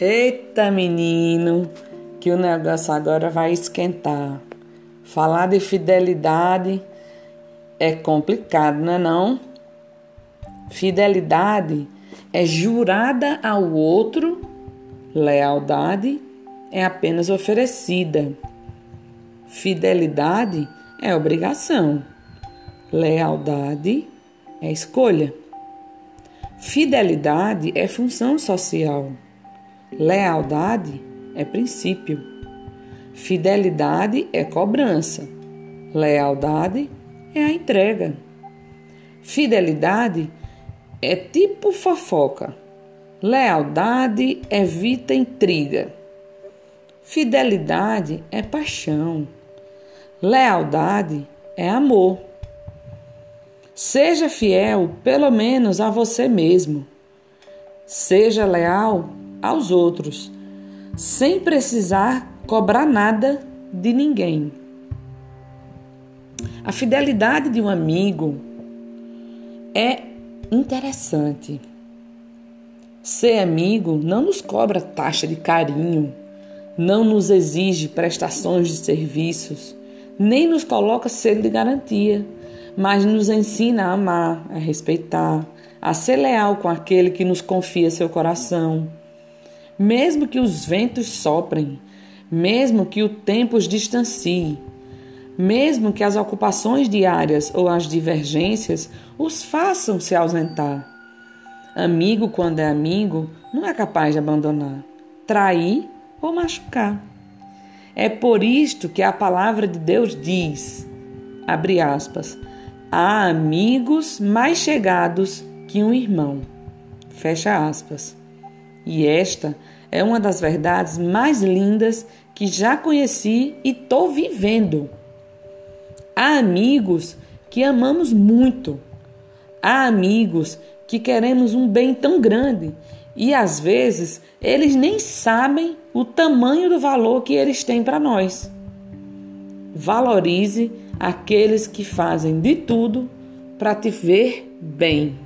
Eita, menino, que o negócio agora vai esquentar. Falar de fidelidade é complicado, não é não? Fidelidade é jurada ao outro, lealdade é apenas oferecida. Fidelidade é obrigação. Lealdade é escolha. Fidelidade é função social. Lealdade é princípio. Fidelidade é cobrança. Lealdade é a entrega. Fidelidade é tipo fofoca. Lealdade evita intriga. Fidelidade é paixão. Lealdade é amor. Seja fiel, pelo menos a você mesmo. Seja leal aos outros, sem precisar cobrar nada de ninguém. A fidelidade de um amigo é interessante. Ser amigo não nos cobra taxa de carinho, não nos exige prestações de serviços, nem nos coloca selo de garantia, mas nos ensina a amar, a respeitar, a ser leal com aquele que nos confia seu coração mesmo que os ventos soprem, mesmo que o tempo os distancie, mesmo que as ocupações diárias ou as divergências os façam se ausentar. Amigo, quando é amigo, não é capaz de abandonar, trair ou machucar. É por isto que a palavra de Deus diz, abre aspas, há amigos mais chegados que um irmão. Fecha aspas. E esta é uma das verdades mais lindas que já conheci e estou vivendo. Há amigos que amamos muito. Há amigos que queremos um bem tão grande e às vezes eles nem sabem o tamanho do valor que eles têm para nós. Valorize aqueles que fazem de tudo para te ver bem.